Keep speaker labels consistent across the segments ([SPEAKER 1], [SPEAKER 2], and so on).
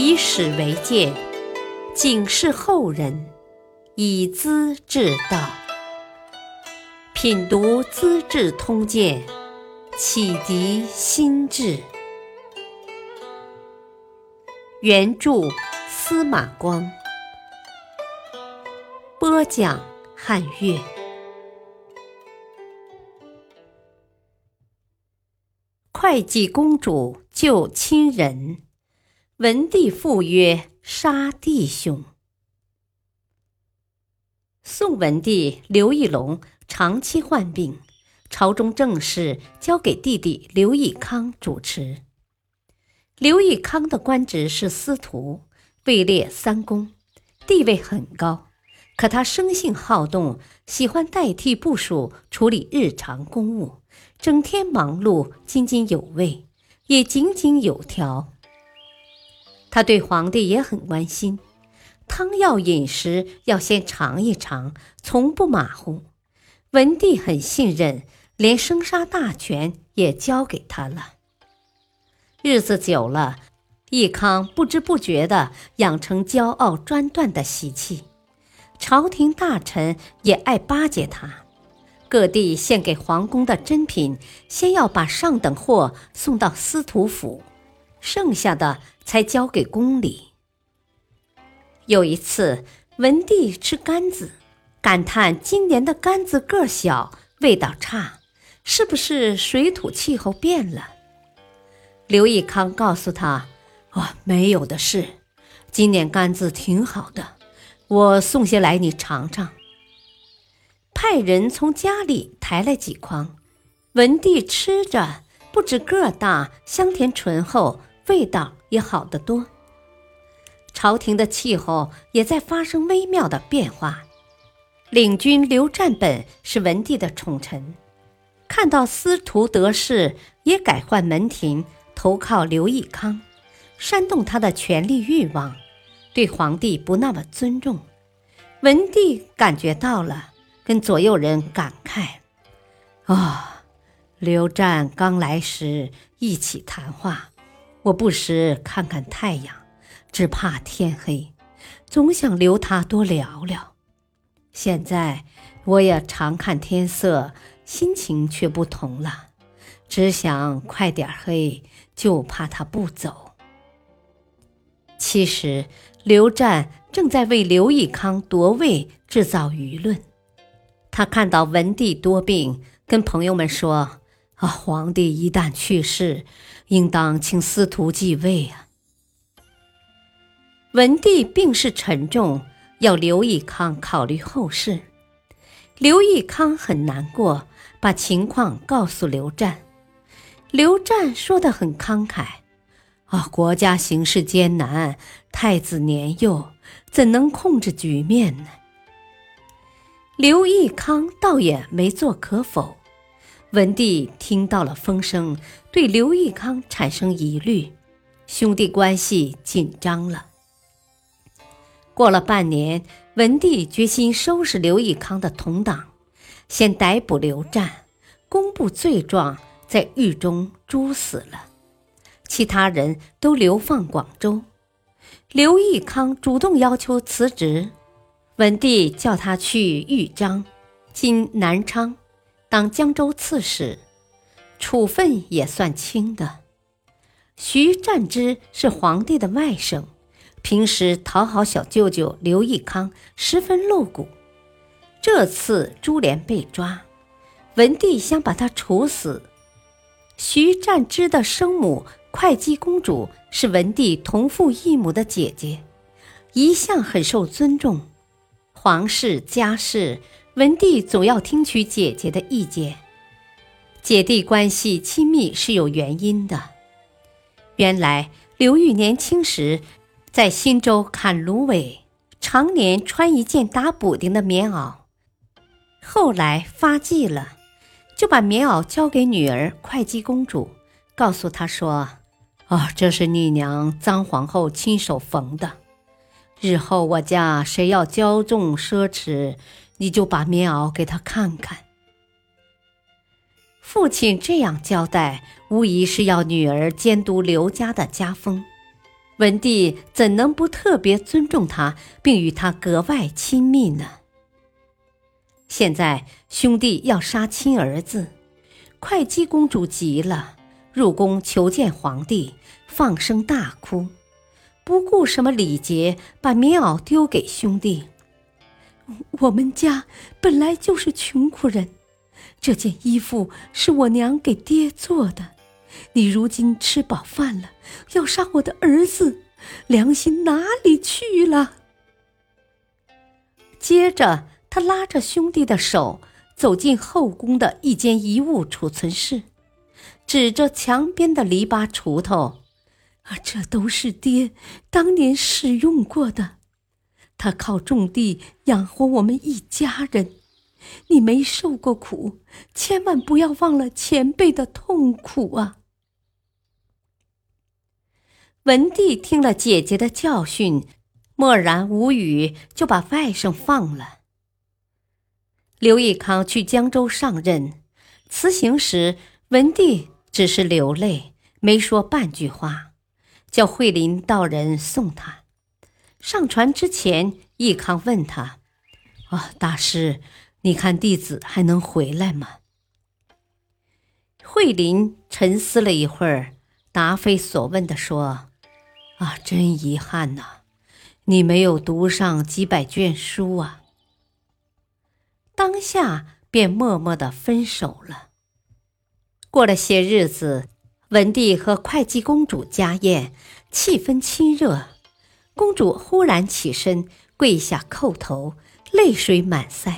[SPEAKER 1] 以史为鉴，警示后人，以资治道。品读《资治通鉴》，启迪心智。原著司马光，播讲汉乐。会稽公主救亲人，文帝父曰：“杀弟兄。”宋文帝刘义隆长期患病，朝中政事交给弟弟刘义康主持。刘义康的官职是司徒，位列三公，地位很高。可他生性好动，喜欢代替部属处理日常公务。整天忙碌，津津有味，也井井有条。他对皇帝也很关心，汤药饮食要先尝一尝，从不马虎。文帝很信任，连生杀大权也交给他了。日子久了，义康不知不觉地养成骄傲专断的习气，朝廷大臣也爱巴结他。各地献给皇宫的珍品，先要把上等货送到司徒府，剩下的才交给宫里。有一次，文帝吃柑子，感叹今年的柑子个小，味道差，是不是水土气候变了？刘义康告诉他：“哦，没有的事，今年柑子挺好的，我送些来你尝尝。”派人从家里抬来几筐，文帝吃着，不止个大，香甜醇厚，味道也好得多。朝廷的气候也在发生微妙的变化。领军刘占本是文帝的宠臣，看到司徒得势，也改换门庭，投靠刘义康，煽动他的权力欲望，对皇帝不那么尊重。文帝感觉到了。跟左右人感慨：“啊，刘湛刚来时一起谈话，我不时看看太阳，只怕天黑，总想留他多聊聊。现在我也常看天色，心情却不同了，只想快点黑，就怕他不走。其实刘湛正在为刘义康夺位制造舆论。”他看到文帝多病，跟朋友们说：“啊，皇帝一旦去世，应当请司徒继位啊。”文帝病势沉重，要刘义康考虑后事。刘义康很难过，把情况告诉刘湛。刘湛说的很慷慨：“啊，国家形势艰难，太子年幼，怎能控制局面呢？”刘义康倒也没做可否，文帝听到了风声，对刘义康产生疑虑，兄弟关系紧张了。过了半年，文帝决心收拾刘义康的同党，先逮捕刘湛，公布罪状，在狱中诛死了，其他人都流放广州。刘义康主动要求辞职。文帝叫他去豫章（今南昌）当江州刺史，处分也算轻的。徐占之是皇帝的外甥，平时讨好小舅舅刘义康，十分露骨。这次株连被抓，文帝想把他处死。徐占之的生母会稽公主是文帝同父异母的姐姐，一向很受尊重。皇室家事，文帝总要听取姐姐的意见。姐弟关系亲密是有原因的。原来刘裕年轻时在新州砍芦苇，常年穿一件打补丁的棉袄。后来发迹了，就把棉袄交给女儿会稽公主，告诉她说：“啊，这是你娘臧皇后亲手缝的。”日后我家谁要骄纵奢侈，你就把棉袄给他看看。父亲这样交代，无疑是要女儿监督刘家的家风。文帝怎能不特别尊重他，并与他格外亲密呢？现在兄弟要杀亲儿子，会稽公主急了，入宫求见皇帝，放声大哭，不顾什么礼节，把棉袄丢给兄弟。我们家本来就是穷苦人，这件衣服是我娘给爹做的。你如今吃饱饭了，要杀我的儿子，良心哪里去了？接着，他拉着兄弟的手走进后宫的一间遗物储存室，指着墙边的篱笆锄头：“啊，这都是爹当年使用过的。他靠种地养活我们一家人，你没受过苦，千万不要忘了前辈的痛苦啊！”文帝听了姐姐的教训，默然无语，就把外甥放了。刘义康去江州上任，辞行时，文帝只是流泪，没说半句话，叫惠林道人送他。上船之前，义康问他：“啊，大师，你看弟子还能回来吗？”惠林沉思了一会儿，答非所问地说。啊，真遗憾呐！你没有读上几百卷书啊。当下便默默的分手了。过了些日子，文帝和会稽公主家宴，气氛亲热。公主忽然起身，跪下叩头，泪水满腮。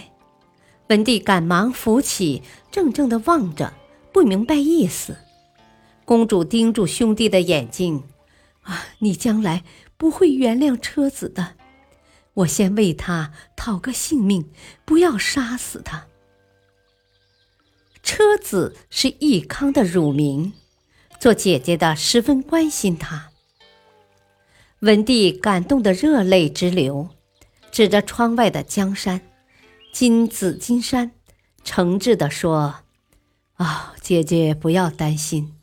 [SPEAKER 1] 文帝赶忙扶起，怔怔的望着，不明白意思。公主盯住兄弟的眼睛。啊！你将来不会原谅车子的。我先为他讨个性命，不要杀死他。车子是义康的乳名，做姐姐的十分关心他。文帝感动得热泪直流，指着窗外的江山，金紫金山，诚挚地说：“啊，姐姐不要担心。”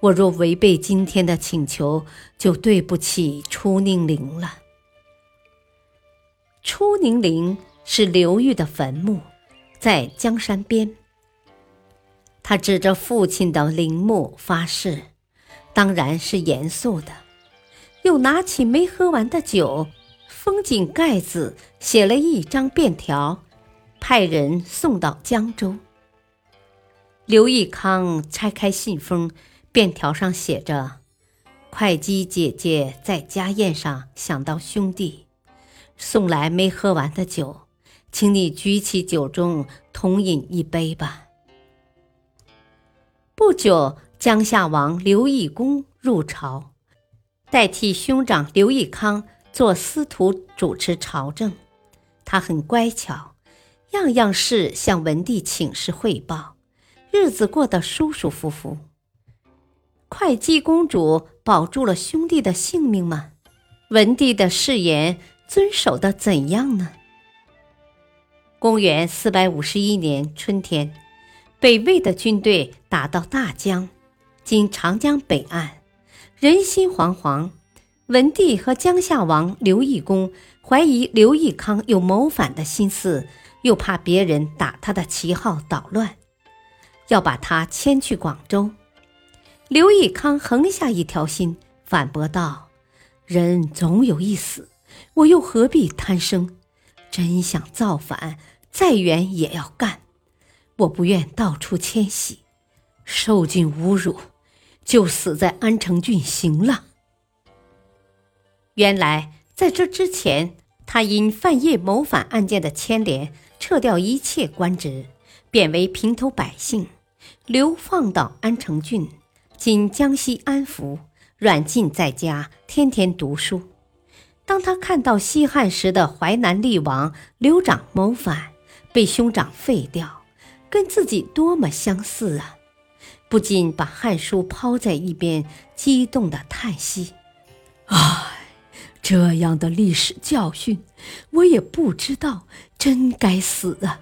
[SPEAKER 1] 我若违背今天的请求，就对不起初宁陵了。初宁陵是刘裕的坟墓，在江山边。他指着父亲的陵墓发誓，当然是严肃的。又拿起没喝完的酒，封紧盖子，写了一张便条，派人送到江州。刘义康拆开信封。便条上写着：“会稽姐姐在家宴上想到兄弟，送来没喝完的酒，请你举起酒盅同饮一杯吧。”不久，江夏王刘义恭入朝，代替兄长刘义康做司徒主持朝政。他很乖巧，样样事向文帝请示汇报，日子过得舒舒服服。会稽公主保住了兄弟的性命吗？文帝的誓言遵守的怎样呢？公元四百五十一年春天，北魏的军队打到大江（今长江北岸），人心惶惶。文帝和江夏王刘义恭怀疑刘义康有谋反的心思，又怕别人打他的旗号捣乱，要把他迁去广州。刘义康横下一条心，反驳道：“人总有一死，我又何必贪生？真想造反，再远也要干。我不愿到处迁徙，受尽侮辱，就死在安城郡行了。”原来在这之前，他因犯业谋反案件的牵连，撤掉一切官职，贬为平头百姓，流放到安城郡。今江西安福，软禁在家，天天读书。当他看到西汉时的淮南厉王刘长谋反，被兄长废掉，跟自己多么相似啊！不禁把《汉书》抛在一边，激动的叹息：“唉，这样的历史教训，我也不知道，真该死啊！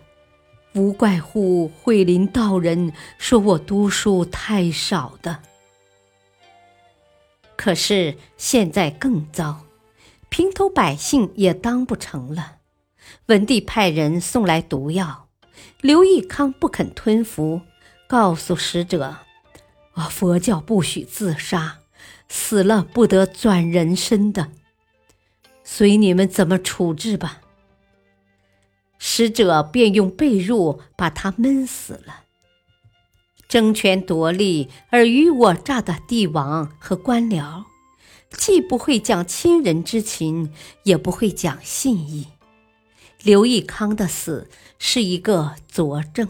[SPEAKER 1] 无怪乎惠林道人说我读书太少的。”可是现在更糟，平头百姓也当不成了。文帝派人送来毒药，刘义康不肯吞服，告诉使者：“啊，佛教不许自杀，死了不得转人身的，随你们怎么处置吧。”使者便用被褥把他闷死了。争权夺利、尔虞我诈的帝王和官僚，既不会讲亲人之情，也不会讲信义。刘义康的死是一个佐证。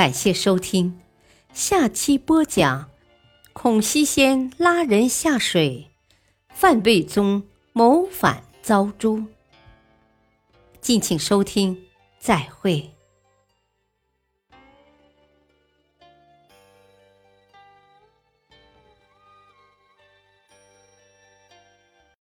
[SPEAKER 1] 感谢收听，下期播讲：孔熙先拉人下水，范卫宗谋反遭诛。敬请收听，再会。